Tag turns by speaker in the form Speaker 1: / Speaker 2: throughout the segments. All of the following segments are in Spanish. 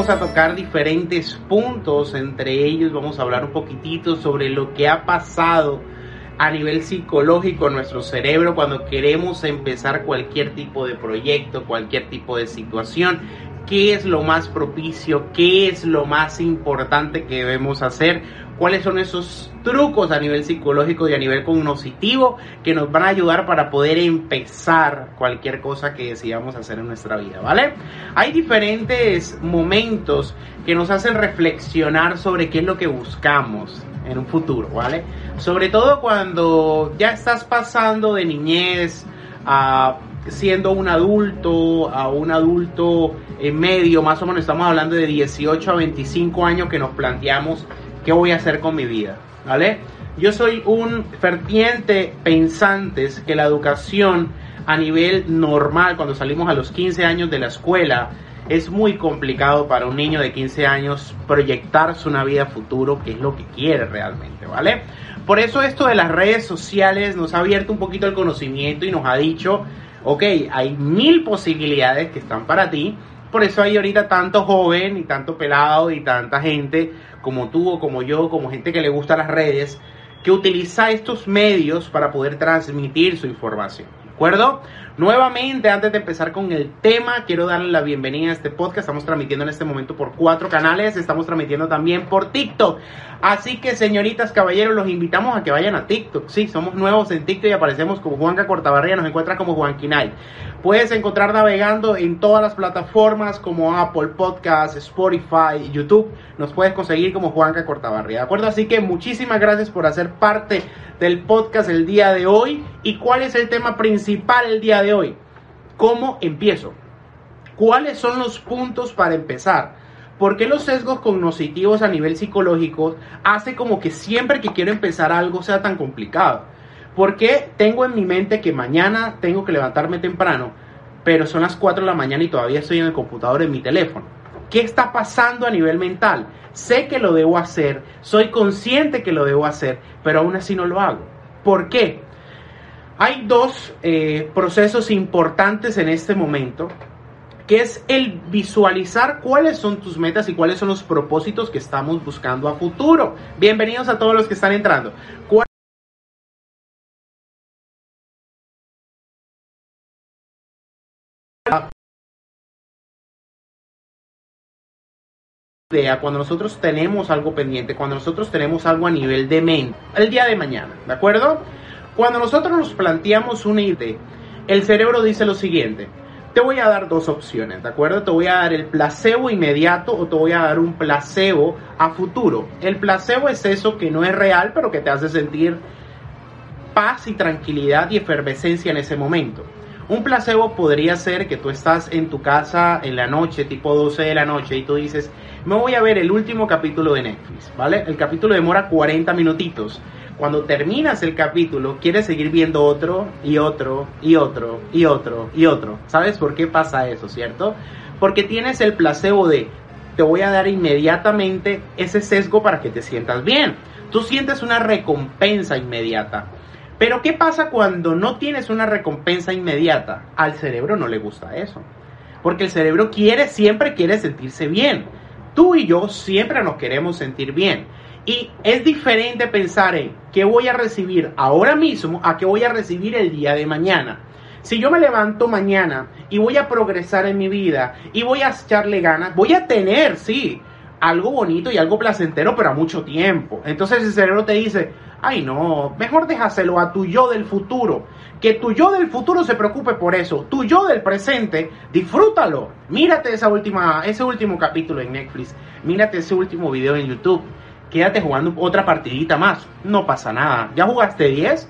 Speaker 1: vamos a tocar diferentes puntos, entre ellos vamos a hablar un poquitito sobre lo que ha pasado a nivel psicológico en nuestro cerebro cuando queremos empezar cualquier tipo de proyecto, cualquier tipo de situación, qué es lo más propicio, qué es lo más importante que debemos hacer, cuáles son esos trucos a nivel psicológico y a nivel cognoscitivo que nos van a ayudar para poder empezar cualquier cosa que decidamos hacer en nuestra vida, ¿vale? Hay diferentes momentos que nos hacen reflexionar sobre qué es lo que buscamos en un futuro, ¿vale? Sobre todo cuando ya estás pasando de niñez a siendo un adulto, a un adulto en medio, más o menos estamos hablando de 18 a 25 años que nos planteamos qué voy a hacer con mi vida, ¿vale? Yo soy un ferviente pensante que la educación a nivel normal, cuando salimos a los 15 años de la escuela, es muy complicado para un niño de 15 años proyectarse una vida futuro, que es lo que quiere realmente, ¿vale? Por eso esto de las redes sociales nos ha abierto un poquito el conocimiento y nos ha dicho ok, hay mil posibilidades que están para ti, por eso hay ahorita tanto joven y tanto pelado y tanta gente como tú o como yo, como gente que le gusta las redes, que utiliza estos medios para poder transmitir su información. ¿De acuerdo? Nuevamente, antes de empezar con el tema, quiero darle la bienvenida a este podcast. Estamos transmitiendo en este momento por cuatro canales. Estamos transmitiendo también por TikTok. Así que, señoritas, caballeros, los invitamos a que vayan a TikTok. Sí, somos nuevos en TikTok y aparecemos como Juanca Cortabarría. Nos encuentras como Juan Quinay. Puedes encontrar navegando en todas las plataformas como Apple Podcasts, Spotify, YouTube. Nos puedes conseguir como Juanca Cortabarría. ¿De acuerdo? Así que muchísimas gracias por hacer parte del podcast el día de hoy. ¿Y cuál es el tema principal el día de hoy. ¿Cómo empiezo? ¿Cuáles son los puntos para empezar? ¿Por qué los sesgos cognitivos a nivel psicológico hace como que siempre que quiero empezar algo sea tan complicado? ¿Por qué tengo en mi mente que mañana tengo que levantarme temprano, pero son las 4 de la mañana y todavía estoy en el computador en mi teléfono? ¿Qué está pasando a nivel mental? Sé que lo debo hacer, soy consciente que lo debo hacer, pero aún así no lo hago. ¿Por qué? Hay dos eh, procesos importantes en este momento, que es el visualizar cuáles son tus metas y cuáles son los propósitos que estamos buscando a futuro. Bienvenidos a todos los que están entrando. cuando nosotros tenemos algo pendiente, cuando nosotros tenemos algo a nivel de mente, el día de mañana, ¿de acuerdo? Cuando nosotros nos planteamos una idea, el cerebro dice lo siguiente, te voy a dar dos opciones, ¿de acuerdo? Te voy a dar el placebo inmediato o te voy a dar un placebo a futuro. El placebo es eso que no es real, pero que te hace sentir paz y tranquilidad y efervescencia en ese momento. Un placebo podría ser que tú estás en tu casa en la noche, tipo 12 de la noche, y tú dices, me voy a ver el último capítulo de Netflix, ¿vale? El capítulo demora 40 minutitos. Cuando terminas el capítulo, quieres seguir viendo otro y otro y otro y otro y otro. ¿Sabes por qué pasa eso, cierto? Porque tienes el placebo de te voy a dar inmediatamente ese sesgo para que te sientas bien. Tú sientes una recompensa inmediata. Pero ¿qué pasa cuando no tienes una recompensa inmediata? Al cerebro no le gusta eso. Porque el cerebro quiere, siempre quiere sentirse bien. Tú y yo siempre nos queremos sentir bien. Y es diferente pensar en qué voy a recibir ahora mismo a qué voy a recibir el día de mañana. Si yo me levanto mañana y voy a progresar en mi vida y voy a echarle ganas, voy a tener, sí, algo bonito y algo placentero, pero a mucho tiempo. Entonces el cerebro te dice, ay no, mejor déjaselo a tu yo del futuro. Que tu yo del futuro se preocupe por eso. Tu yo del presente, disfrútalo. Mírate esa última, ese último capítulo en Netflix. Mírate ese último video en YouTube quédate jugando otra partidita más. No pasa nada. ¿Ya jugaste 10?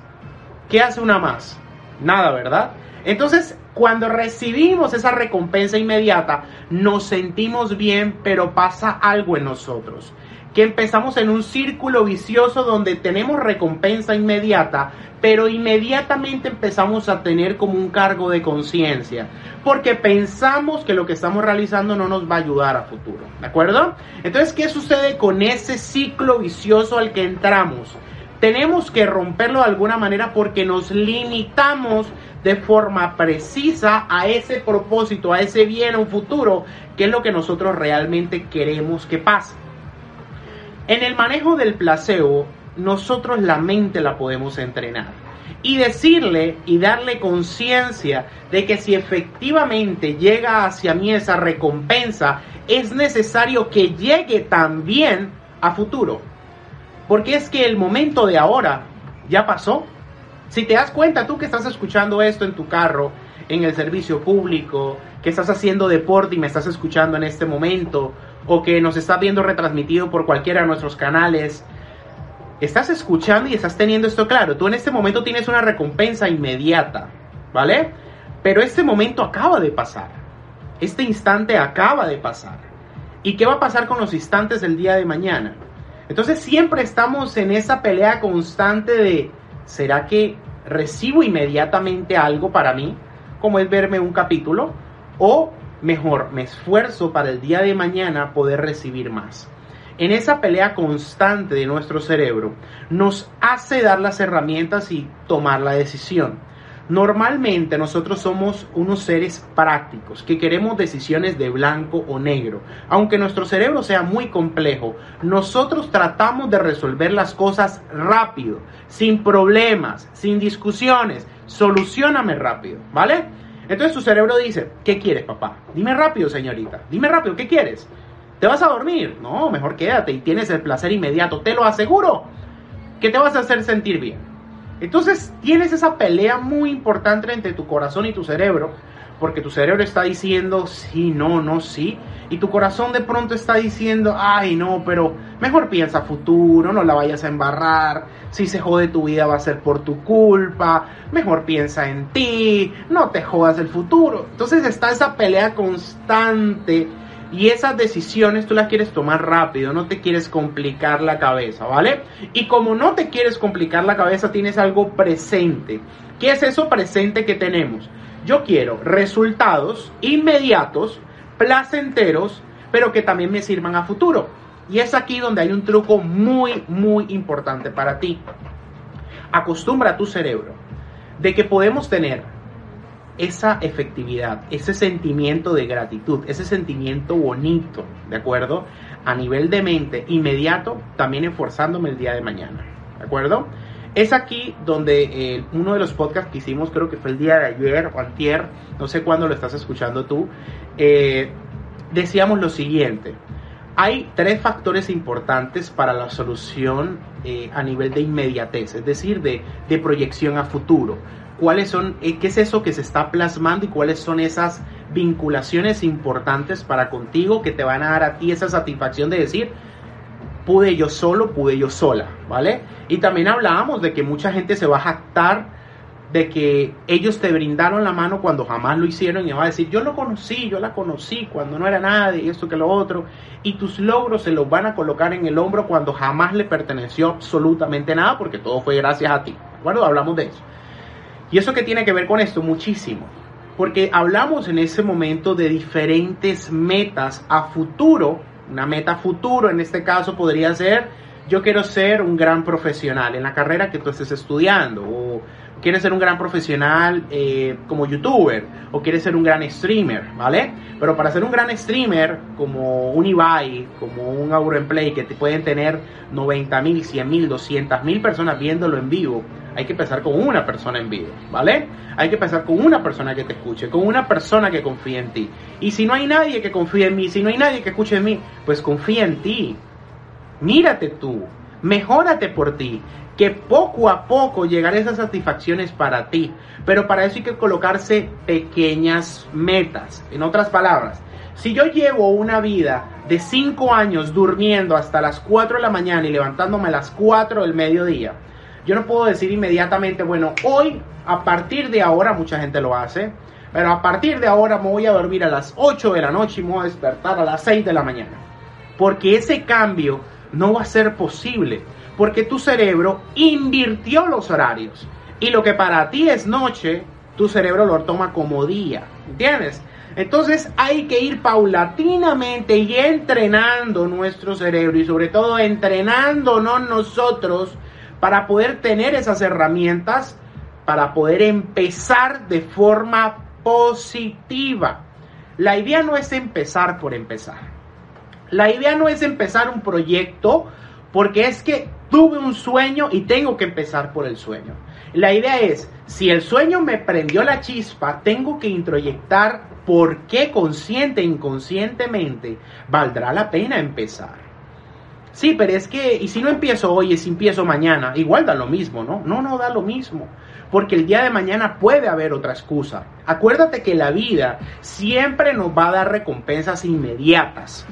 Speaker 1: ¿Qué hace una más? Nada, ¿verdad? Entonces, cuando recibimos esa recompensa inmediata, nos sentimos bien, pero pasa algo en nosotros que empezamos en un círculo vicioso donde tenemos recompensa inmediata, pero inmediatamente empezamos a tener como un cargo de conciencia, porque pensamos que lo que estamos realizando no nos va a ayudar a futuro, ¿de acuerdo? Entonces, ¿qué sucede con ese ciclo vicioso al que entramos? Tenemos que romperlo de alguna manera porque nos limitamos de forma precisa a ese propósito, a ese bien, a un futuro, que es lo que nosotros realmente queremos que pase. En el manejo del placebo, nosotros la mente la podemos entrenar y decirle y darle conciencia de que si efectivamente llega hacia mí esa recompensa, es necesario que llegue también a futuro. Porque es que el momento de ahora ya pasó. Si te das cuenta, tú que estás escuchando esto en tu carro, en el servicio público, que estás haciendo deporte y me estás escuchando en este momento, o que nos está viendo retransmitido por cualquiera de nuestros canales, estás escuchando y estás teniendo esto claro. Tú en este momento tienes una recompensa inmediata, ¿vale? Pero este momento acaba de pasar. Este instante acaba de pasar. ¿Y qué va a pasar con los instantes del día de mañana? Entonces siempre estamos en esa pelea constante de, ¿será que recibo inmediatamente algo para mí? Como es verme un capítulo. O mejor, me esfuerzo para el día de mañana poder recibir más en esa pelea constante de nuestro cerebro, nos hace dar las herramientas y tomar la decisión. Normalmente nosotros somos unos seres prácticos que queremos decisiones de blanco o negro. Aunque nuestro cerebro sea muy complejo, nosotros tratamos de resolver las cosas rápido, sin problemas, sin discusiones. Solucioname rápido, ¿vale? Entonces tu cerebro dice, ¿qué quieres, papá? Dime rápido, señorita. Dime rápido, ¿qué quieres? ¿Te vas a dormir? No, mejor quédate y tienes el placer inmediato, te lo aseguro, que te vas a hacer sentir bien. Entonces tienes esa pelea muy importante entre tu corazón y tu cerebro, porque tu cerebro está diciendo sí, no, no, sí, y tu corazón de pronto está diciendo, ay, no, pero mejor piensa futuro, no la vayas a embarrar, si se jode tu vida va a ser por tu culpa, mejor piensa en ti, no te jodas el futuro. Entonces está esa pelea constante y esas decisiones tú las quieres tomar rápido, no te quieres complicar la cabeza, ¿vale? Y como no te quieres complicar la cabeza, tienes algo presente. ¿Qué es eso presente que tenemos? Yo quiero resultados inmediatos, placenteros, pero que también me sirvan a futuro. Y es aquí donde hay un truco muy, muy importante para ti. Acostumbra a tu cerebro de que podemos tener esa efectividad, ese sentimiento de gratitud, ese sentimiento bonito, ¿de acuerdo? A nivel de mente inmediato, también esforzándome el día de mañana, ¿de acuerdo? Es aquí donde eh, uno de los podcasts que hicimos, creo que fue el día de ayer o antier, no sé cuándo lo estás escuchando tú, eh, decíamos lo siguiente. Hay tres factores importantes para la solución eh, a nivel de inmediatez, es decir, de, de proyección a futuro cuáles son, eh, qué es eso que se está plasmando y cuáles son esas vinculaciones importantes para contigo que te van a dar a ti esa satisfacción de decir, pude yo solo, pude yo sola, ¿vale? Y también hablábamos de que mucha gente se va a jactar de que ellos te brindaron la mano cuando jamás lo hicieron y va a decir, yo lo conocí, yo la conocí cuando no era nadie y esto que lo otro, y tus logros se los van a colocar en el hombro cuando jamás le perteneció absolutamente nada porque todo fue gracias a ti. Bueno, hablamos de eso. ¿Y eso qué tiene que ver con esto? Muchísimo. Porque hablamos en ese momento de diferentes metas a futuro. Una meta futuro en este caso podría ser, yo quiero ser un gran profesional en la carrera que tú estés estudiando. Quieres ser un gran profesional eh, como youtuber. O quieres ser un gran streamer, ¿vale? Pero para ser un gran streamer como un Ibai, como un Auronplay, que te pueden tener 90 mil, 100 mil, 200 mil personas viéndolo en vivo hay que empezar con una persona en vivo, ¿vale? Hay que empezar con una persona que te escuche, con una persona que confíe en ti. Y si no hay nadie que confíe en mí, si no hay nadie que escuche en mí, pues confía en ti. Mírate tú, mejórate por ti, que poco a poco llegarán esas satisfacciones para ti. Pero para eso hay que colocarse pequeñas metas. En otras palabras, si yo llevo una vida de 5 años durmiendo hasta las 4 de la mañana y levantándome a las 4 del mediodía, yo no puedo decir inmediatamente, bueno, hoy, a partir de ahora, mucha gente lo hace, pero a partir de ahora me voy a dormir a las 8 de la noche y me voy a despertar a las 6 de la mañana. Porque ese cambio no va a ser posible, porque tu cerebro invirtió los horarios. Y lo que para ti es noche, tu cerebro lo toma como día. ¿Entiendes? Entonces hay que ir paulatinamente y entrenando nuestro cerebro y sobre todo entrenándonos nosotros para poder tener esas herramientas para poder empezar de forma positiva. La idea no es empezar por empezar. La idea no es empezar un proyecto porque es que tuve un sueño y tengo que empezar por el sueño. La idea es, si el sueño me prendió la chispa, tengo que introyectar por qué consciente e inconscientemente valdrá la pena empezar. Sí, pero es que, y si no empiezo hoy, y si empiezo mañana, igual da lo mismo, ¿no? No, no da lo mismo. Porque el día de mañana puede haber otra excusa. Acuérdate que la vida siempre nos va a dar recompensas inmediatas.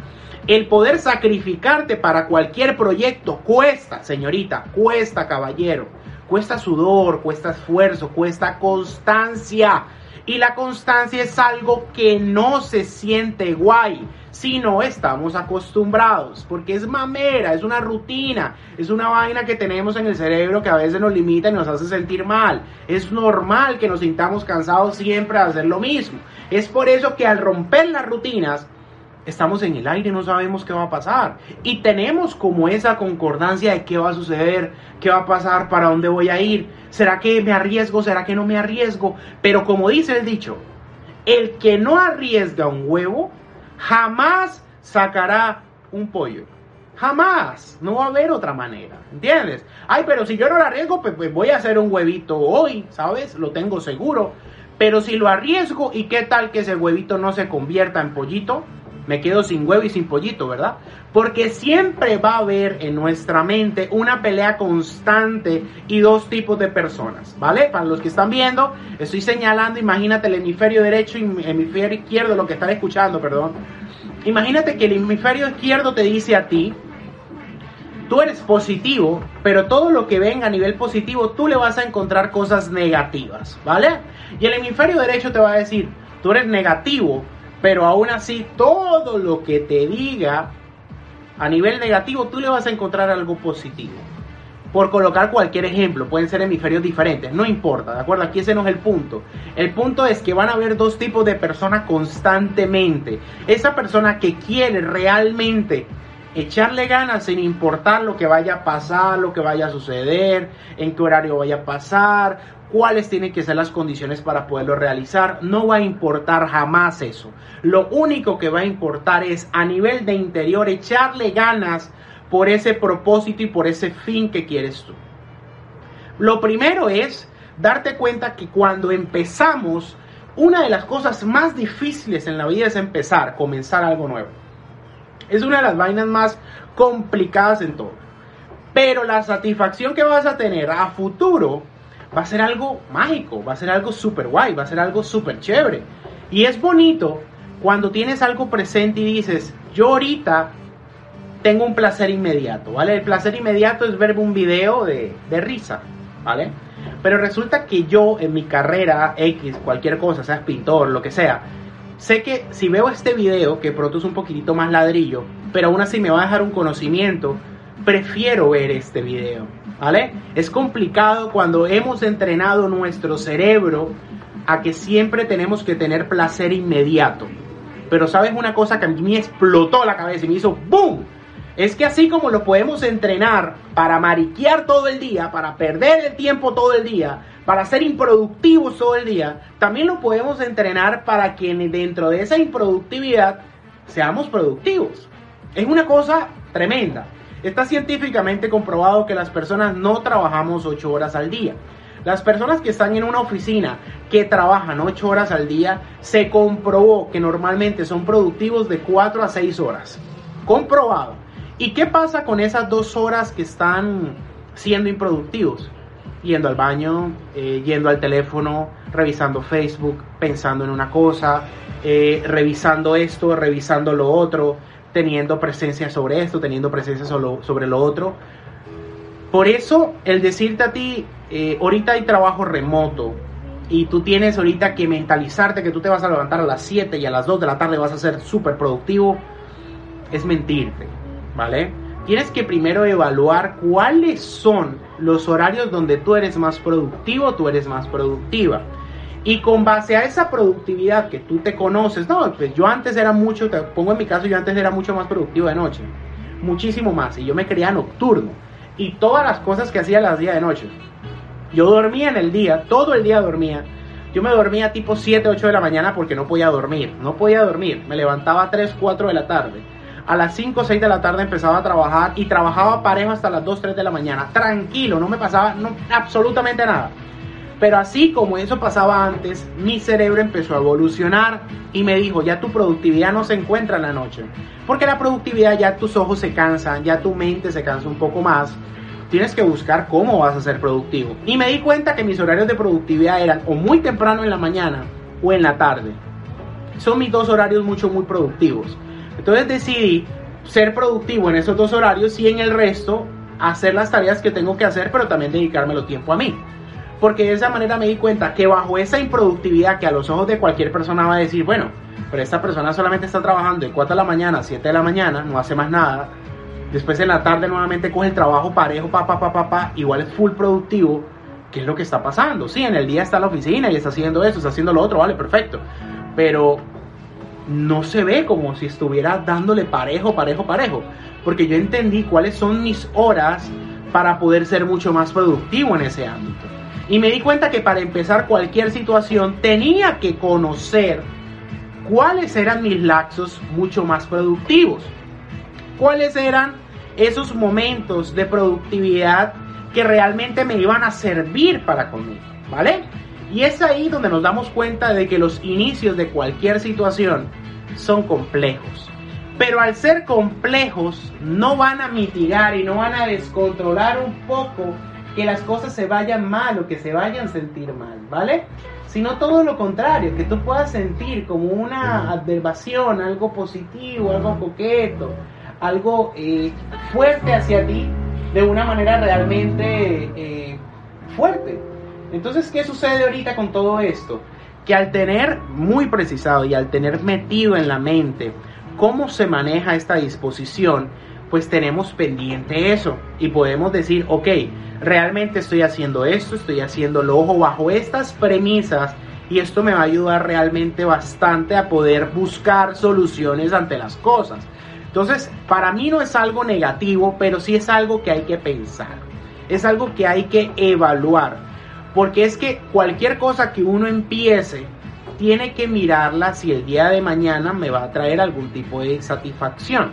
Speaker 1: El poder sacrificarte para cualquier proyecto cuesta, señorita, cuesta, caballero. Cuesta sudor, cuesta esfuerzo, cuesta constancia. Y la constancia es algo que no se siente guay si no estamos acostumbrados, porque es mamera, es una rutina, es una vaina que tenemos en el cerebro que a veces nos limita y nos hace sentir mal. Es normal que nos sintamos cansados siempre de hacer lo mismo. Es por eso que al romper las rutinas, estamos en el aire, no sabemos qué va a pasar. Y tenemos como esa concordancia de qué va a suceder, qué va a pasar, para dónde voy a ir. ¿Será que me arriesgo? ¿Será que no me arriesgo? Pero como dice el dicho, el que no arriesga un huevo, jamás sacará un pollo. Jamás. No va a haber otra manera. ¿Entiendes? Ay, pero si yo no lo arriesgo, pues, pues voy a hacer un huevito hoy, ¿sabes? Lo tengo seguro. Pero si lo arriesgo, ¿y qué tal que ese huevito no se convierta en pollito? Me quedo sin huevo y sin pollito, ¿verdad? Porque siempre va a haber en nuestra mente una pelea constante y dos tipos de personas, ¿vale? Para los que están viendo, estoy señalando, imagínate el hemisferio derecho y el hemisferio izquierdo, lo que están escuchando, perdón. Imagínate que el hemisferio izquierdo te dice a ti, tú eres positivo, pero todo lo que venga a nivel positivo, tú le vas a encontrar cosas negativas, ¿vale? Y el hemisferio derecho te va a decir, tú eres negativo, pero aún así, todo lo que te diga a nivel negativo, tú le vas a encontrar algo positivo. Por colocar cualquier ejemplo, pueden ser hemisferios diferentes, no importa, ¿de acuerdo? Aquí ese no es el punto. El punto es que van a haber dos tipos de personas constantemente. Esa persona que quiere realmente echarle ganas sin importar lo que vaya a pasar, lo que vaya a suceder, en qué horario vaya a pasar, cuáles tienen que ser las condiciones para poderlo realizar. No va a importar jamás eso. Lo único que va a importar es a nivel de interior echarle ganas por ese propósito y por ese fin que quieres tú. Lo primero es darte cuenta que cuando empezamos, una de las cosas más difíciles en la vida es empezar, comenzar algo nuevo. Es una de las vainas más complicadas en todo. Pero la satisfacción que vas a tener a futuro va a ser algo mágico, va a ser algo súper guay, va a ser algo súper chévere. Y es bonito cuando tienes algo presente y dices, yo ahorita tengo un placer inmediato, ¿vale? El placer inmediato es ver un video de, de risa, ¿vale? Pero resulta que yo en mi carrera X, cualquier cosa, seas pintor, lo que sea, sé que si veo este video, que pronto es un poquitito más ladrillo, pero aún así me va a dejar un conocimiento, prefiero ver este video, ¿vale? Es complicado cuando hemos entrenado nuestro cerebro a que siempre tenemos que tener placer inmediato. Pero sabes una cosa que a mí me explotó la cabeza y me hizo ¡boom! Es que así como lo podemos entrenar para mariquear todo el día, para perder el tiempo todo el día, para ser improductivos todo el día, también lo podemos entrenar para que dentro de esa improductividad seamos productivos. Es una cosa tremenda. Está científicamente comprobado que las personas no trabajamos 8 horas al día. Las personas que están en una oficina que trabajan 8 horas al día, se comprobó que normalmente son productivos de 4 a 6 horas. Comprobado. ¿Y qué pasa con esas 2 horas que están siendo improductivos? Yendo al baño, eh, yendo al teléfono, revisando Facebook, pensando en una cosa, eh, revisando esto, revisando lo otro, teniendo presencia sobre esto, teniendo presencia sobre lo otro. Por eso, el decirte a ti, eh, ahorita hay trabajo remoto y tú tienes ahorita que mentalizarte que tú te vas a levantar a las 7 y a las 2 de la tarde vas a ser súper productivo, es mentirte, ¿vale? Tienes que primero evaluar cuáles son los horarios donde tú eres más productivo, tú eres más productiva. Y con base a esa productividad que tú te conoces, no, pues yo antes era mucho, te pongo en mi caso, yo antes era mucho más productivo de noche, muchísimo más, y yo me creía nocturno, y todas las cosas que hacía las días de noche. Yo dormía en el día, todo el día dormía. Yo me dormía tipo 7, 8 de la mañana porque no podía dormir. No podía dormir. Me levantaba a 3, 4 de la tarde. A las 5, 6 de la tarde empezaba a trabajar y trabajaba parejo hasta las 2, 3 de la mañana. Tranquilo, no me pasaba no, absolutamente nada. Pero así como eso pasaba antes, mi cerebro empezó a evolucionar y me dijo, ya tu productividad no se encuentra en la noche. Porque la productividad ya tus ojos se cansan, ya tu mente se cansa un poco más. Tienes que buscar cómo vas a ser productivo. Y me di cuenta que mis horarios de productividad eran o muy temprano en la mañana o en la tarde. Son mis dos horarios mucho, muy productivos. Entonces decidí ser productivo en esos dos horarios y en el resto hacer las tareas que tengo que hacer, pero también dedicármelo tiempo a mí porque de esa manera me di cuenta que bajo esa improductividad que a los ojos de cualquier persona va a decir, bueno, pero esta persona solamente está trabajando de 4 de la mañana a 7 de la mañana, no hace más nada, después en la tarde nuevamente coge el trabajo parejo, pa, pa, pa, pa, pa, igual es full productivo, ¿qué es lo que está pasando? Sí, en el día está en la oficina y está haciendo eso, está haciendo lo otro, vale, perfecto, pero no se ve como si estuviera dándole parejo, parejo, parejo, porque yo entendí cuáles son mis horas para poder ser mucho más productivo en ese ámbito. Y me di cuenta que para empezar cualquier situación tenía que conocer cuáles eran mis laxos mucho más productivos. Cuáles eran esos momentos de productividad que realmente me iban a servir para conmigo, ¿vale? Y es ahí donde nos damos cuenta de que los inicios de cualquier situación son complejos. Pero al ser complejos no van a mitigar y no van a descontrolar un poco que las cosas se vayan mal o que se vayan a sentir mal, ¿vale? Sino todo lo contrario, que tú puedas sentir como una adverbación, algo positivo, algo coqueto, algo eh, fuerte hacia ti de una manera realmente eh, fuerte. Entonces, ¿qué sucede ahorita con todo esto? Que al tener muy precisado y al tener metido en la mente cómo se maneja esta disposición, pues tenemos pendiente eso y podemos decir, ok, realmente estoy haciendo esto, estoy haciendo lo ojo bajo estas premisas y esto me va a ayudar realmente bastante a poder buscar soluciones ante las cosas. Entonces, para mí no es algo negativo, pero sí es algo que hay que pensar, es algo que hay que evaluar, porque es que cualquier cosa que uno empiece, tiene que mirarla si el día de mañana me va a traer algún tipo de satisfacción.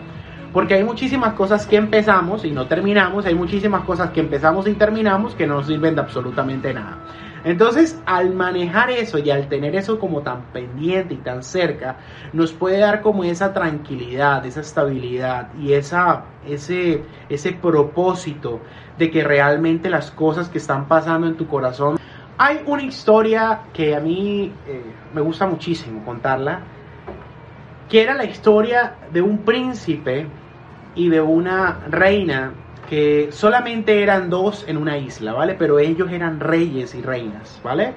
Speaker 1: Porque hay muchísimas cosas que empezamos y no terminamos, hay muchísimas cosas que empezamos y terminamos que no nos sirven de absolutamente nada. Entonces, al manejar eso y al tener eso como tan pendiente y tan cerca, nos puede dar como esa tranquilidad, esa estabilidad y esa, ese, ese propósito de que realmente las cosas que están pasando en tu corazón. Hay una historia que a mí eh, me gusta muchísimo contarla, que era la historia de un príncipe y de una reina que solamente eran dos en una isla, ¿vale? Pero ellos eran reyes y reinas, ¿vale?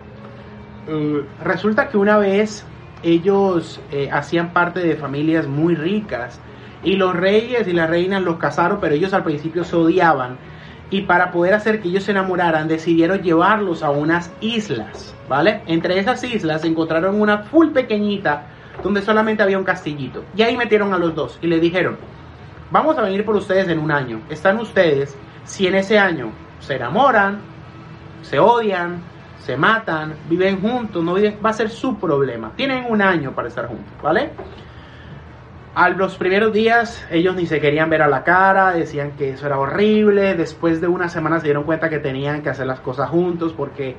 Speaker 1: Eh, resulta que una vez ellos eh, hacían parte de familias muy ricas y los reyes y las reinas los casaron, pero ellos al principio se odiaban y para poder hacer que ellos se enamoraran decidieron llevarlos a unas islas, ¿vale? Entre esas islas encontraron una full pequeñita donde solamente había un castillito y ahí metieron a los dos y le dijeron, Vamos a venir por ustedes en un año. Están ustedes, si en ese año se enamoran, se odian, se matan, viven juntos, no va a ser su problema. Tienen un año para estar juntos, ¿vale? A los primeros días ellos ni se querían ver a la cara, decían que eso era horrible. Después de una semana se dieron cuenta que tenían que hacer las cosas juntos porque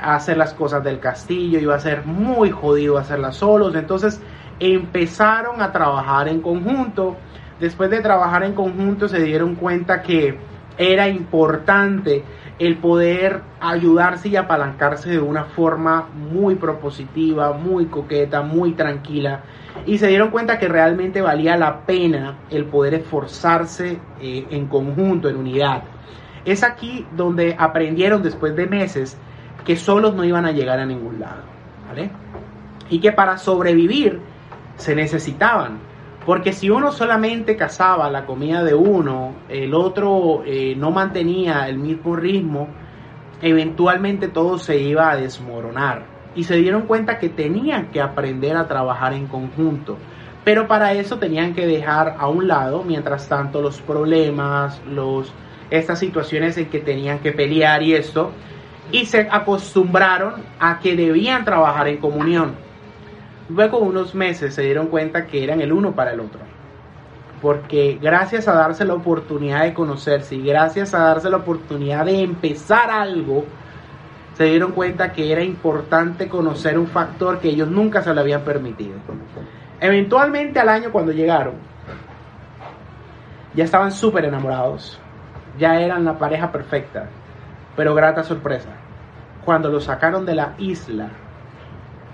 Speaker 1: hacer las cosas del castillo iba a ser muy jodido hacerlas solos. Entonces empezaron a trabajar en conjunto después de trabajar en conjunto se dieron cuenta que era importante el poder ayudarse y apalancarse de una forma muy propositiva, muy coqueta, muy tranquila. Y se dieron cuenta que realmente valía la pena el poder esforzarse eh, en conjunto, en unidad. Es aquí donde aprendieron después de meses que solos no iban a llegar a ningún lado. ¿vale? Y que para sobrevivir se necesitaban porque si uno solamente cazaba la comida de uno, el otro eh, no mantenía el mismo ritmo, eventualmente todo se iba a desmoronar. Y se dieron cuenta que tenían que aprender a trabajar en conjunto. Pero para eso tenían que dejar a un lado, mientras tanto, los problemas, los, estas situaciones en que tenían que pelear y esto. y se acostumbraron a que debían trabajar en comunión. Luego unos meses se dieron cuenta que eran el uno para el otro. Porque gracias a darse la oportunidad de conocerse y gracias a darse la oportunidad de empezar algo, se dieron cuenta que era importante conocer un factor que ellos nunca se lo habían permitido. Eventualmente al año cuando llegaron, ya estaban súper enamorados, ya eran la pareja perfecta, pero grata sorpresa, cuando los sacaron de la isla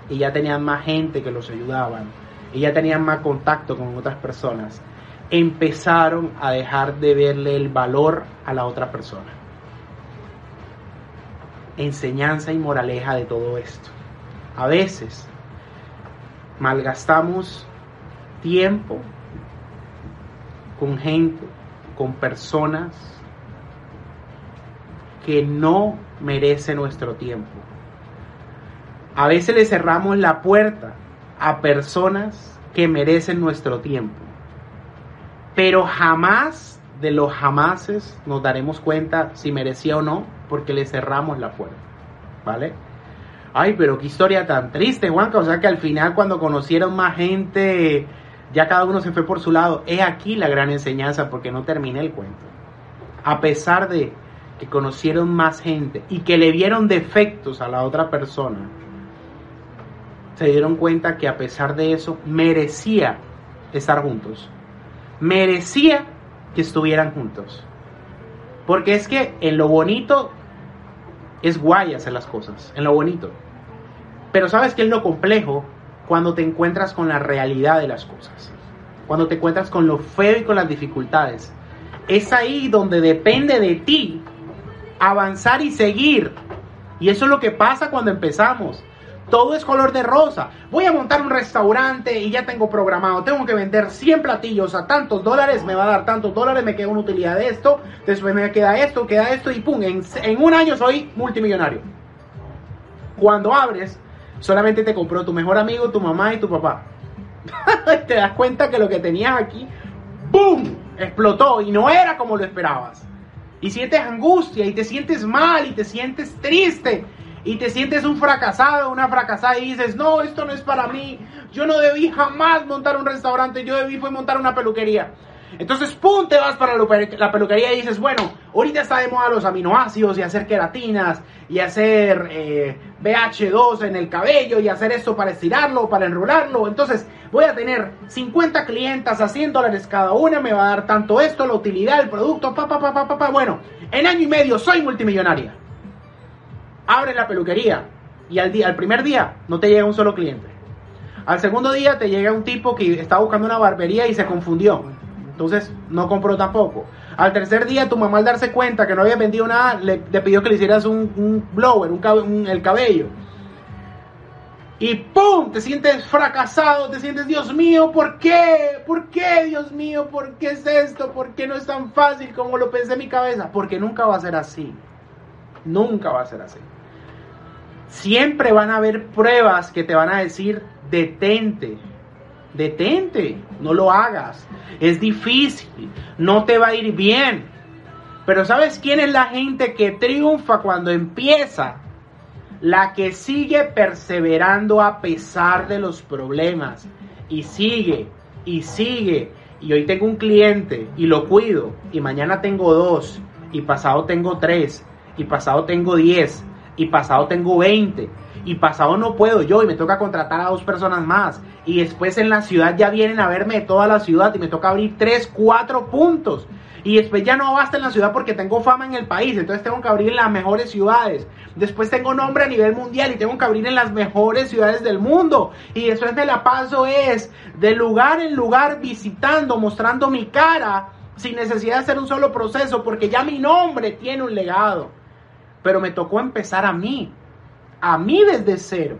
Speaker 1: y ya tenían más gente que los ayudaban y ya tenían más contacto con otras personas, empezaron a dejar de verle el valor a la otra persona. Enseñanza y moraleja de todo esto. A veces malgastamos tiempo con gente, con personas que no merecen nuestro tiempo. A veces le cerramos la puerta a personas que merecen nuestro tiempo. Pero jamás de los jamases nos daremos cuenta si merecía o no porque le cerramos la puerta. ¿Vale? Ay, pero qué historia tan triste, Juanca. O sea que al final cuando conocieron más gente, ya cada uno se fue por su lado. Es aquí la gran enseñanza porque no terminé el cuento. A pesar de que conocieron más gente y que le vieron defectos a la otra persona, se dieron cuenta que a pesar de eso merecía estar juntos. Merecía que estuvieran juntos. Porque es que en lo bonito es guay hacer las cosas, en lo bonito. Pero sabes que es lo complejo cuando te encuentras con la realidad de las cosas. Cuando te encuentras con lo feo y con las dificultades. Es ahí donde depende de ti avanzar y seguir. Y eso es lo que pasa cuando empezamos. Todo es color de rosa. Voy a montar un restaurante y ya tengo programado. Tengo que vender 100 platillos a tantos dólares. Me va a dar tantos dólares. Me queda una utilidad de esto. Después me queda esto, queda esto y pum. En, en un año soy multimillonario. Cuando abres, solamente te compró tu mejor amigo, tu mamá y tu papá. te das cuenta que lo que tenías aquí, ¡boom! Explotó y no era como lo esperabas. Y sientes angustia y te sientes mal y te sientes triste y te sientes un fracasado, una fracasada y dices, no, esto no es para mí, yo no debí jamás montar un restaurante, yo debí fue montar una peluquería. Entonces, pum, te vas para la peluquería y dices, bueno, ahorita está de moda los aminoácidos y hacer queratinas y hacer eh, BH2 en el cabello y hacer esto para estirarlo, para enrolarlo. Entonces, voy a tener 50 clientas a 100 dólares cada una, me va a dar tanto esto, la utilidad, el producto, pa, pa, pa, pa, pa, pa. Bueno, en año y medio soy multimillonaria. Abre la peluquería y al, día, al primer día no te llega un solo cliente. Al segundo día te llega un tipo que está buscando una barbería y se confundió. Entonces no compró tampoco. Al tercer día tu mamá al darse cuenta que no había vendido nada, le, pidió que le hicieras un, blower, un, el cabello. Y ¡pum! Te sientes fracasado, te sientes, Dios mío, ¿por qué? ¿Por qué, Dios mío? ¿Por qué es esto? ¿Por qué no es tan fácil como lo pensé en mi cabeza? Porque nunca va a ser así. Nunca va a ser así. Siempre van a haber pruebas que te van a decir, detente, detente, no lo hagas. Es difícil, no te va a ir bien. Pero ¿sabes quién es la gente que triunfa cuando empieza? La que sigue perseverando a pesar de los problemas. Y sigue, y sigue. Y hoy tengo un cliente y lo cuido. Y mañana tengo dos. Y pasado tengo tres. Y pasado tengo diez y pasado tengo 20 y pasado no puedo yo y me toca contratar a dos personas más y después en la ciudad ya vienen a verme de toda la ciudad y me toca abrir 3, 4 puntos y después ya no basta en la ciudad porque tengo fama en el país, entonces tengo que abrir en las mejores ciudades. Después tengo nombre a nivel mundial y tengo que abrir en las mejores ciudades del mundo. Y después me la paso es de lugar en lugar visitando, mostrando mi cara sin necesidad de hacer un solo proceso porque ya mi nombre tiene un legado pero me tocó empezar a mí, a mí desde cero.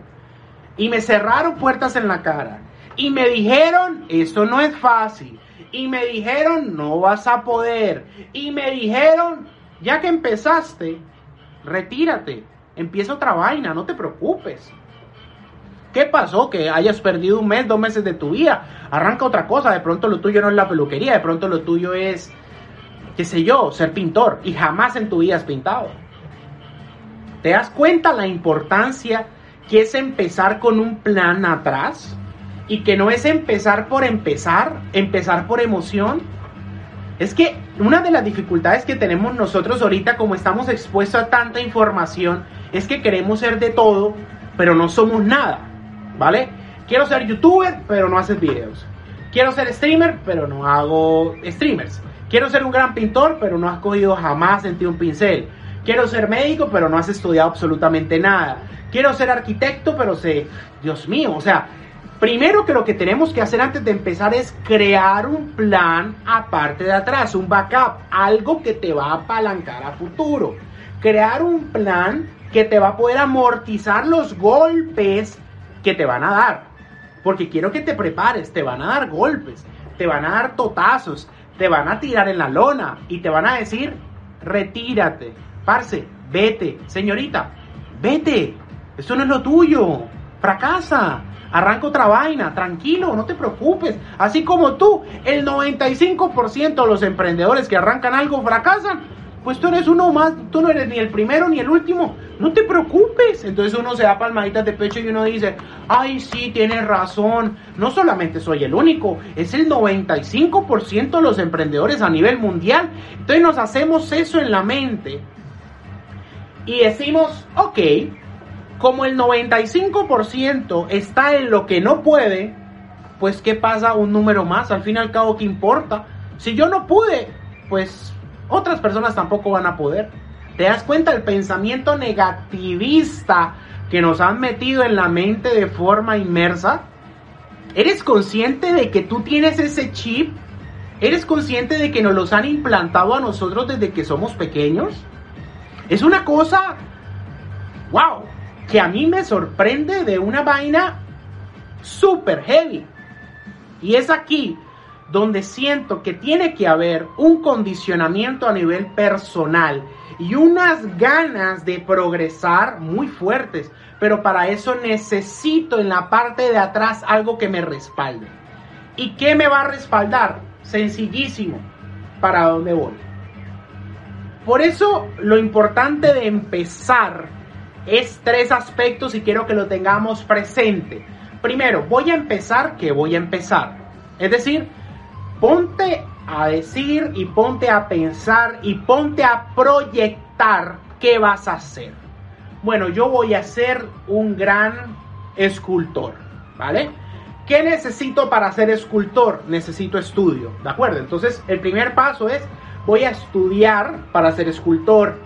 Speaker 1: Y me cerraron puertas en la cara. Y me dijeron, eso no es fácil. Y me dijeron, no vas a poder. Y me dijeron, ya que empezaste, retírate. Empieza otra vaina, no te preocupes. ¿Qué pasó? Que hayas perdido un mes, dos meses de tu vida. Arranca otra cosa. De pronto lo tuyo no es la peluquería. De pronto lo tuyo es, qué sé yo, ser pintor. Y jamás en tu vida has pintado. ¿Te das cuenta la importancia que es empezar con un plan atrás? Y que no es empezar por empezar, empezar por emoción. Es que una de las dificultades que tenemos nosotros ahorita, como estamos expuestos a tanta información, es que queremos ser de todo, pero no somos nada, ¿vale? Quiero ser youtuber, pero no haces videos. Quiero ser streamer, pero no hago streamers. Quiero ser un gran pintor, pero no has cogido jamás en ti un pincel. Quiero ser médico, pero no has estudiado absolutamente nada. Quiero ser arquitecto, pero sé, Dios mío, o sea, primero que lo que tenemos que hacer antes de empezar es crear un plan aparte de atrás, un backup, algo que te va a apalancar a futuro. Crear un plan que te va a poder amortizar los golpes que te van a dar. Porque quiero que te prepares, te van a dar golpes, te van a dar totazos, te van a tirar en la lona y te van a decir, retírate, parce, vete, señorita, vete, eso no es lo tuyo, fracasa, arranca otra vaina, tranquilo, no te preocupes, así como tú, el 95% de los emprendedores que arrancan algo fracasan, pues tú eres uno más, tú no eres ni el primero ni el último, no te preocupes. Entonces uno se da palmaditas de pecho y uno dice, ay, sí, tienes razón, no solamente soy el único, es el 95% de los emprendedores a nivel mundial. Entonces nos hacemos eso en la mente y decimos, ok, como el 95% está en lo que no puede, pues ¿qué pasa un número más? Al fin y al cabo, ¿qué importa? Si yo no pude, pues otras personas tampoco van a poder. ¿Te das cuenta del pensamiento negativista que nos han metido en la mente de forma inmersa? ¿Eres consciente de que tú tienes ese chip? ¿Eres consciente de que nos los han implantado a nosotros desde que somos pequeños? Es una cosa, wow, que a mí me sorprende de una vaina super heavy. Y es aquí donde siento que tiene que haber un condicionamiento a nivel personal y unas ganas de progresar muy fuertes, pero para eso necesito en la parte de atrás algo que me respalde. ¿Y qué me va a respaldar? Sencillísimo, ¿para dónde voy? Por eso lo importante de empezar es tres aspectos y quiero que lo tengamos presente. Primero, voy a empezar que voy a empezar. Es decir, ponte a decir y ponte a pensar y ponte a proyectar qué vas a hacer. Bueno, yo voy a ser un gran escultor, ¿vale? ¿Qué necesito para ser escultor? Necesito estudio, ¿de acuerdo? Entonces, el primer paso es, voy a estudiar para ser escultor.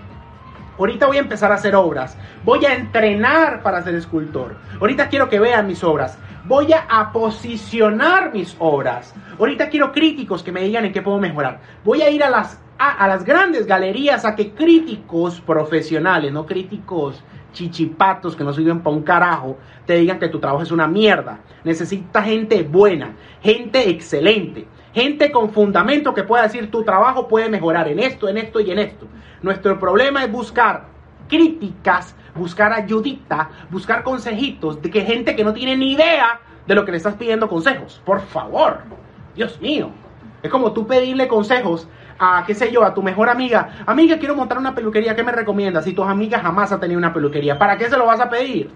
Speaker 1: Ahorita voy a empezar a hacer obras. Voy a entrenar para ser escultor. Ahorita quiero que vean mis obras. Voy a, posicionar mis obras. Ahorita quiero críticos que me digan en qué puedo mejorar. Voy a ir a las, a, las grandes galerías a que críticos profesionales, no críticos chichipatos que no sirven para un carajo, te digan que tu trabajo es una mierda. Necesita gente buena, gente excelente, gente con fundamento que pueda decir tu trabajo puede mejorar en esto, en esto y en esto. Nuestro problema es buscar críticas, buscar ayudita, buscar consejitos de que gente que no tiene ni idea de lo que le estás pidiendo consejos. Por favor, Dios mío. Es como tú pedirle consejos a, qué sé yo, a tu mejor amiga. Amiga, quiero montar una peluquería, ¿qué me recomiendas? Si tus amigas jamás han tenido una peluquería, ¿para qué se lo vas a pedir?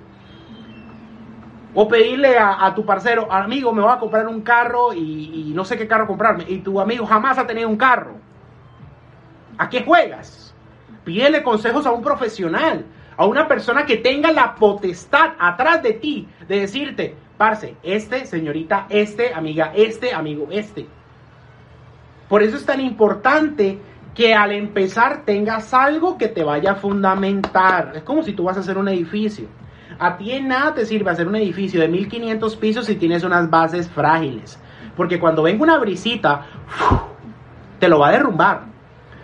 Speaker 1: O pedirle a, tu parcero, amigo, me voy a comprar un carro y, y no sé qué carro comprarme. Y tu amigo jamás ha tenido un carro. ¿A qué juegas? Pídele consejos a un profesional, a una persona que tenga la potestad atrás de ti de decirte, parce, este, señorita, este, amiga, este, amigo, este. Por eso es tan importante que al empezar tengas algo que te vaya a fundamentar. Es como si tú vas a hacer un edificio. A ti en nada te sirve hacer un edificio de 1500 pisos si tienes unas bases frágiles. Porque cuando venga una brisita, te lo va a derrumbar.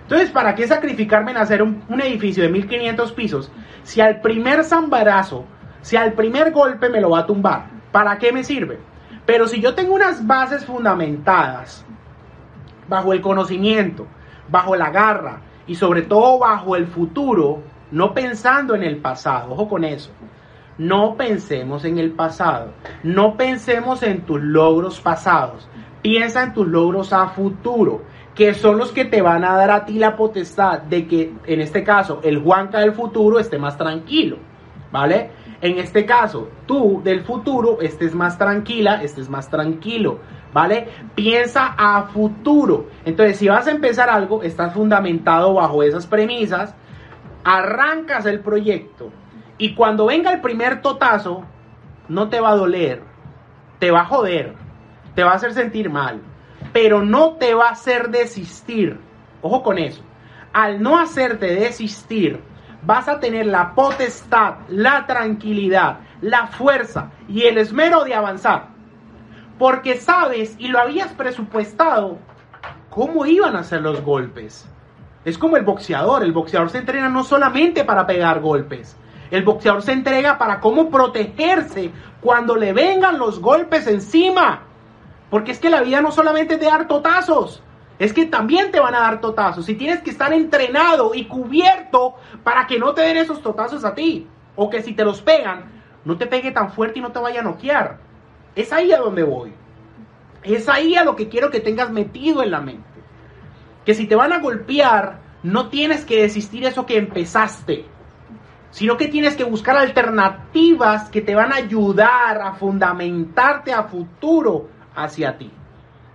Speaker 1: Entonces, ¿para qué sacrificarme en hacer un, edificio de 1500 pisos si al primer zambarazo, si al primer golpe me lo va a tumbar? ¿Para qué me sirve? Pero si yo tengo unas bases fundamentadas bajo el conocimiento, bajo la garra y sobre todo bajo el futuro, no pensando en el pasado, ojo con eso. No pensemos en el pasado, no pensemos en tus logros pasados, piensa en tus logros a futuro. que son los que te van a dar a ti la potestad de que, en este caso, el Juanca del futuro esté más tranquilo, ¿vale? En este caso, tú del futuro estés más tranquila, estés más tranquilo, ¿vale? Piensa a futuro. Entonces, si vas a empezar algo, estás fundamentado bajo esas premisas, arrancas el proyecto y cuando venga el primer totazo, no te va a doler, te va a joder, te va a hacer sentir mal, pero no te va a hacer desistir. Ojo con eso. Al no hacerte desistir, vas a tener la potestad, la tranquilidad, la fuerza y el esmero de avanzar. Porque sabes y lo habías presupuestado cómo iban a ser los golpes. Es como el boxeador. El boxeador se entrena no solamente para pegar golpes. El boxeador se entrega para cómo protegerse cuando le vengan los golpes encima. Porque es que la vida no solamente es de dar totazos, es que también te van a dar totazos. Y tienes que estar entrenado y cubierto para que no te den esos totazos a ti. O que si te los pegan, no te pegue tan fuerte y no te vaya a noquear. Es ahí a donde voy. Es ahí a lo que quiero que tengas metido en la mente. Que si te van a golpear, no tienes que desistir eso que empezaste sino que tienes que buscar alternativas que te van a ayudar a fundamentarte a futuro hacia ti.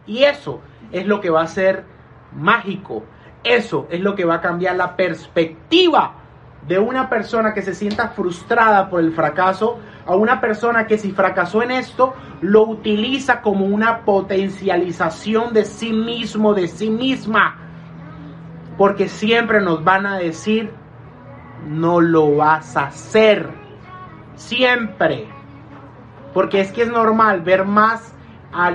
Speaker 1: Y eso es lo que va a ser mágico. Eso es lo que va a cambiar la perspectiva de una persona que se sienta frustrada por el fracaso a una persona que si fracasó en esto lo utiliza como una potencialización de sí mismo, de sí misma. Porque siempre nos van a decir, no lo vas a hacer. Siempre. Porque es que es normal ver más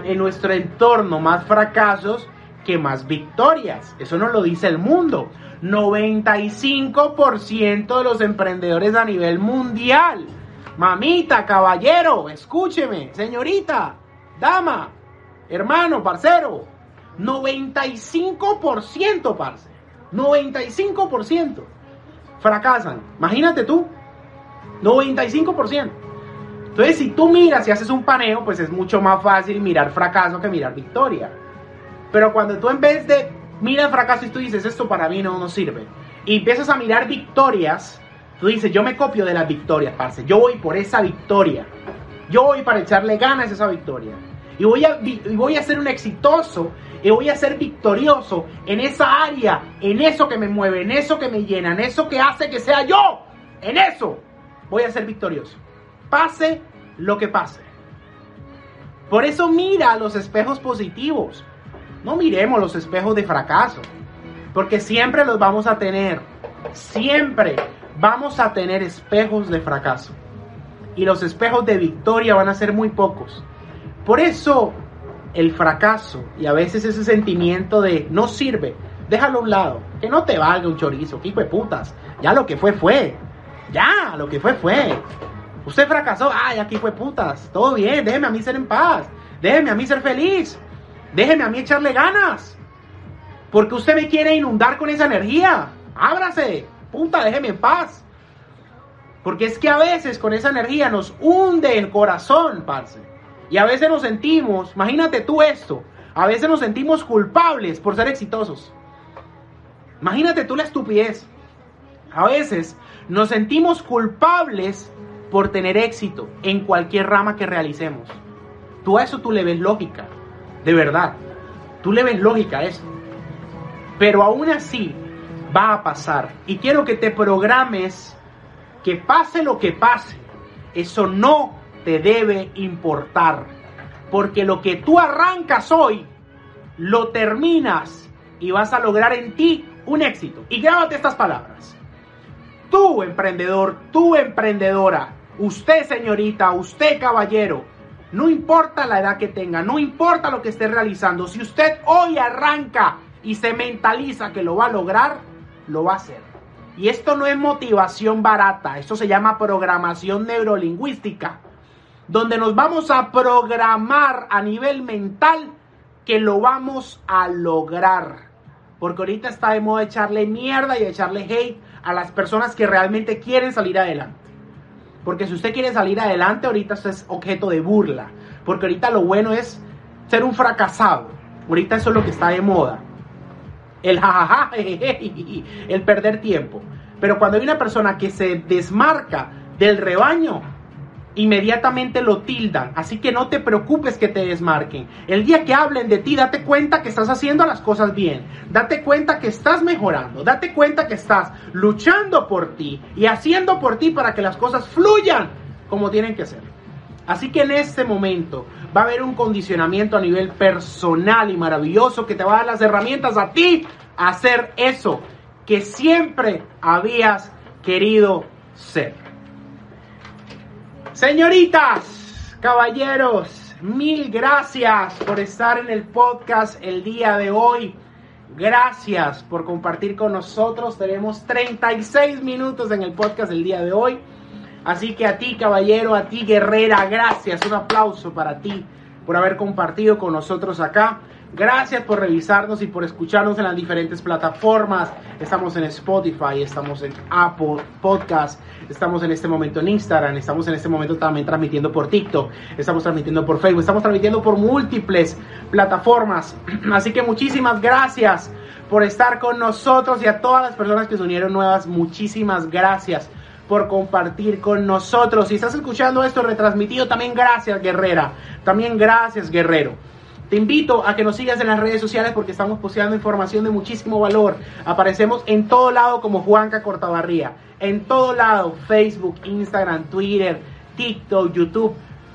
Speaker 1: en nuestro entorno más fracasos que más victorias. Eso no lo dice el mundo. 95% de los emprendedores a nivel mundial. Mamita, caballero, escúcheme, señorita, dama, hermano, parcero. 95%, parce. 95% fracasan. Imagínate tú. 95%. Entonces, si tú miras y haces un paneo, pues es mucho más fácil mirar fracaso que mirar victoria. Pero cuando tú en vez de mirar fracaso y tú dices, esto para mí no, no sirve, y empiezas a mirar victorias, tú dices, yo me copio de las victorias, parce. Yo voy por esa victoria. Yo voy para echarle ganas a esa victoria. Y voy a, voy a ser un exitoso y voy a ser victorioso en esa área, en eso que me mueve, en eso que me llena, en eso que hace que sea yo. En eso voy a ser victorioso pase lo que pase. Por eso mira los espejos positivos. No miremos los espejos de fracaso. Porque siempre los vamos a tener. Siempre vamos a tener espejos de fracaso. Y los espejos de victoria van a ser muy pocos. Por eso el fracaso y a veces ese sentimiento de no sirve, déjalo a un lado. Que no te valga un chorizo, hijo de putas. Ya lo que fue, fue. Ya, lo que fue, fue. Usted fracasó, ay, aquí fue putas, todo bien, déjeme a mí ser en paz, déjeme a mí ser feliz, déjeme a mí echarle ganas. Porque usted me quiere inundar con esa energía. Ábrase, puta, déjeme en paz. Porque es que a veces con esa energía nos hunde el corazón, parce. Y a veces nos sentimos, imagínate tú esto, a veces nos sentimos culpables por ser exitosos. Imagínate tú la estupidez. A veces nos sentimos culpables por tener éxito en cualquier rama que realicemos. Tú a eso tú le ves lógica, de verdad. Tú le ves lógica a eso. Pero aún así va a pasar. Y quiero que te programes que pase lo que pase. Eso no te debe importar. Porque lo que tú arrancas hoy, lo terminas y vas a lograr en ti un éxito. Y grábate estas palabras. Tú, emprendedor, tú, emprendedora, Usted, señorita, usted, caballero, no importa la edad que tenga, no importa lo que esté realizando, si usted hoy arranca y se mentaliza que lo va a lograr, lo va a hacer. Y esto no es motivación barata, esto se llama programación neurolingüística, donde nos vamos a programar a nivel mental que lo vamos a lograr. Porque ahorita está de moda echarle mierda y echarle hate a las personas que realmente quieren salir adelante. Porque si usted quiere salir adelante, ahorita es objeto de burla. Porque ahorita lo bueno es ser un fracasado. Ahorita eso es lo que está de moda. el jajaja, el perder tiempo. Pero cuando hay una persona que se desmarca del rebaño, inmediatamente lo tildan. Así que no te preocupes que te desmarquen. El día que hablen de ti, date cuenta que estás haciendo las cosas bien. Date cuenta que estás mejorando. Date cuenta que estás luchando por ti y haciendo por ti para que las cosas fluyan como tienen que ser. Así que en este momento va a haber un condicionamiento a nivel personal y maravilloso que te va a dar las herramientas a ti a hacer eso que siempre habías querido ser. Señoritas, caballeros, mil gracias por estar en el podcast el día de hoy. Gracias por compartir con nosotros. Tenemos 36 minutos en el podcast el día de hoy. Así que a ti, caballero, a ti, guerrera, gracias. Un aplauso para ti por haber compartido con nosotros acá. Gracias por revisarnos y por escucharnos en las diferentes plataformas. Estamos en Spotify, estamos en Apple Podcast, estamos en este momento en Instagram, estamos en este momento también transmitiendo por TikTok, estamos transmitiendo por Facebook, estamos transmitiendo por múltiples plataformas. Así que muchísimas gracias por estar con nosotros y a todas las personas que se unieron nuevas, muchísimas gracias por compartir con nosotros. Si estás escuchando esto retransmitido, también gracias, guerrera. También gracias, guerrero. Te invito a que nos sigas en las redes sociales porque estamos posteando información de muchísimo valor. Aparecemos en todo lado como Juanca Cortabarría. En todo lado, Facebook, Instagram, Twitter, TikTok, YouTube.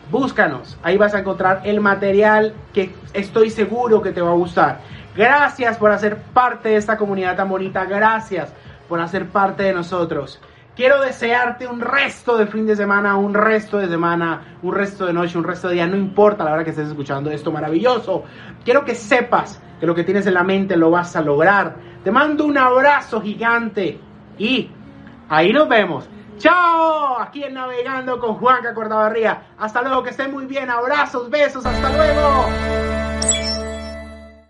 Speaker 1: Búscanos. Ahí vas a encontrar el material que estoy seguro que te va a gustar. Gracias por hacer parte de esta comunidad tan bonita. Gracias por hacer parte de nosotros. Quiero desearte un resto de fin de semana, un resto de semana, un resto de noche, un resto de día, no importa la hora que estés escuchando esto maravilloso. Quiero que sepas que lo que tienes en la mente lo vas a lograr. Te mando un abrazo gigante y ahí nos vemos. Chao, aquí en Navegando con Juanca Cortabarría. Hasta luego, que estén muy bien. Abrazos, besos, hasta luego.